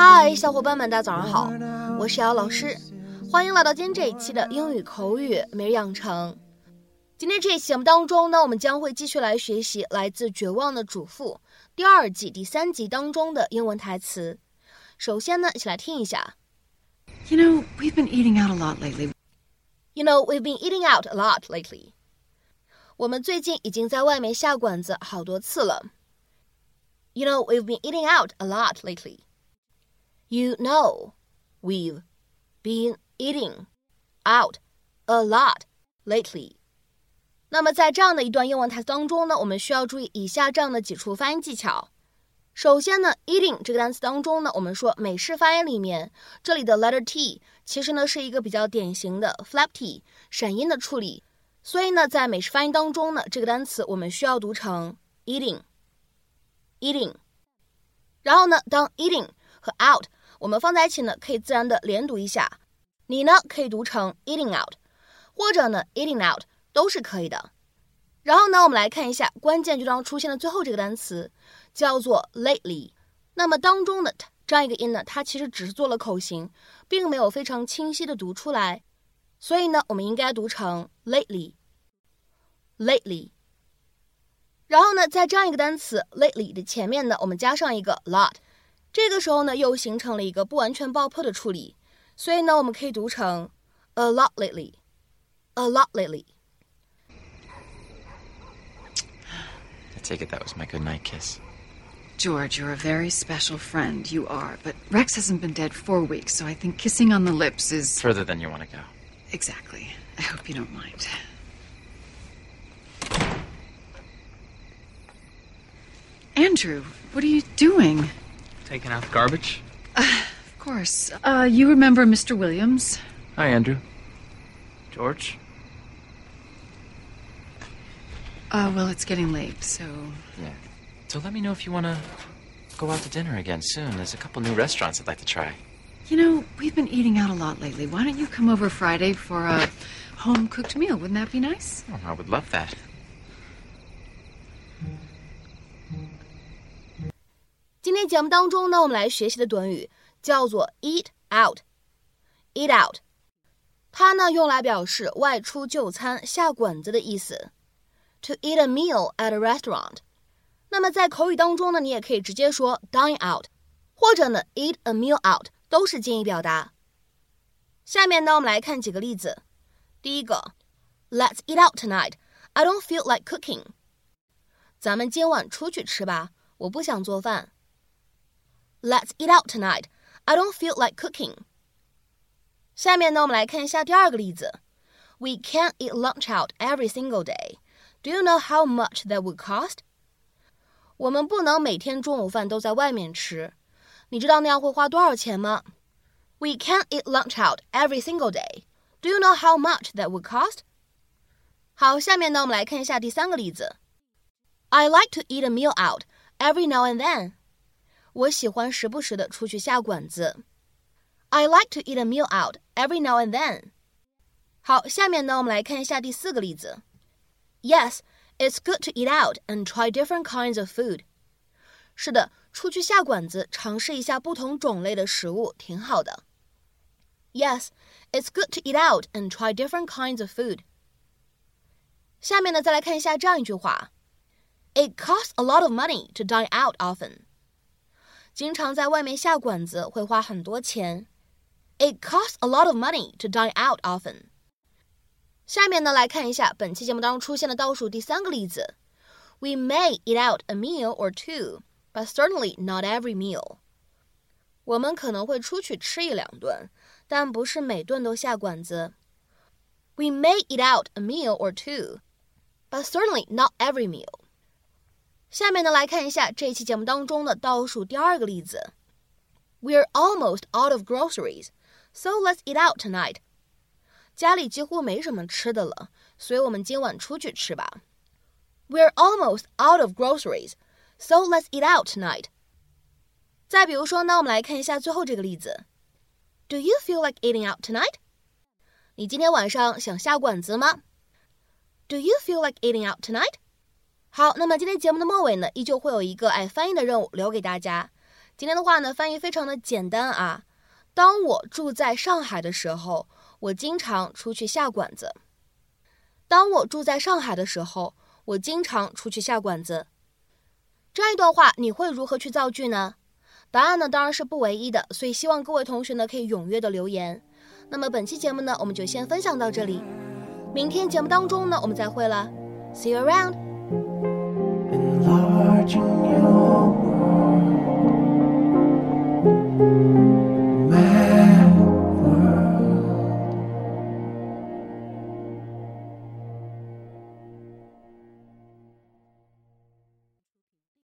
嗨，小伙伴们，大家早上好，我是瑶老师，欢迎来到今天这一期的英语口语每日养成。今天这一期节目当中呢，我们将会继续来学习来自《绝望的主妇》第二季第三集当中的英文台词。首先呢，一起来听一下。You know, we've been eating out a lot lately. You know, we've been eating out a lot lately. 我们最近已经在外面下馆子好多次了。You know, we've been eating out a lot lately. You know, we've been eating out a lot lately. 那么在这样的一段英文台词当中呢，我们需要注意以下这样的几处发音技巧。首先呢，eating 这个单词当中呢，我们说美式发音里面，这里的 letter t 其实呢是一个比较典型的 flap t 闪音的处理，所以呢，在美式发音当中呢，这个单词我们需要读成 eating，eating。然后呢，当 eating 和 out 我们放在一起呢，可以自然的连读一下。你呢可以读成 eating out，或者呢 eating out 都是可以的。然后呢，我们来看一下关键句当中出现的最后这个单词，叫做 lately。那么当中的这样一个音呢，它其实只是做了口型，并没有非常清晰的读出来。所以呢，我们应该读成 lately，lately。然后呢，在这样一个单词 lately 的前面呢，我们加上一个 lot，这个时候呢，又形成了一个不完全爆破的处理，所以呢，我们可以读成 a lot lately，a lot lately。I take it that was my goodnight kiss. George, you're a very special friend. You are. But Rex hasn't been dead four weeks, so I think kissing on the lips is. Further than you want to go. Exactly. I hope you don't mind. Andrew, what are you doing? Taking out the garbage? Of course. Uh, you remember Mr. Williams? Hi, Andrew. George? Uh, well, it's getting late, so. Yeah. So let me know if you want to go out to dinner again soon. There's a couple new restaurants I'd like to try. You know, we've been eating out a lot lately. Why don't you come over Friday for a home cooked meal? Wouldn't that be nice? Oh, I would love that. 节目当中呢，我们来学习的短语叫做 eat out。eat out，它呢用来表示外出就餐、下馆子的意思。To eat a meal at a restaurant。那么在口语当中呢，你也可以直接说 dine out，或者呢 eat a meal out，都是建议表达。下面呢，我们来看几个例子。第一个，Let's eat out tonight. I don't feel like cooking. 咱们今晚出去吃吧，我不想做饭。Let's eat out tonight. I don't feel like cooking. 下面呢，我们来看一下第二个例子。We can't eat lunch out every single day. Do you know how much that would cost? 我们不能每天中午饭都在外面吃，你知道那样会花多少钱吗？We can't eat lunch out every single day. Do you know how much that would cost? 好，下面呢，我们来看一下第三个例子。I like to eat a meal out every now and then. 我喜欢时不时的出去下馆子。I like to eat a meal out every now and then. 好，下面呢，我们来看一下第四个例子。Yes, it's good to eat out and try different kinds of food. 是的，出去下馆子，尝试一下不同种类的食物，挺好的。Yes, it's good to eat out and try different kinds of food. 下面呢，再来看一下这样一句话：It costs a lot of money to dine out often. 经常在外面下馆子会花很多钱。It costs a lot of money to dine out often. 下面呢，来看一下本期节目当中出现的倒数第三个例子：We may eat out a meal or two, but certainly not every meal. 我们可能会出去吃一两顿，但不是每顿都下馆子。We may eat out a meal or two, but certainly not every meal. 下面呢，来看一下这期节目当中的倒数第二个例子：We're almost out of groceries, so let's eat out tonight. 家里几乎没什么吃的了，所以我们今晚出去吃吧。We're almost out of groceries, so let's eat out tonight. 再比如说呢，我们来看一下最后这个例子：Do you feel like eating out tonight? 你今天晚上想下馆子吗？Do you feel like eating out tonight? 好，那么今天节目的末尾呢，依旧会有一个爱翻译的任务留给大家。今天的话呢，翻译非常的简单啊。当我住在上海的时候，我经常出去下馆子。当我住在上海的时候，我经常出去下馆子。这样一段话，你会如何去造句呢？答案呢，当然是不唯一的。所以希望各位同学呢，可以踊跃的留言。那么本期节目呢，我们就先分享到这里。明天节目当中呢，我们再会了。See you around. you.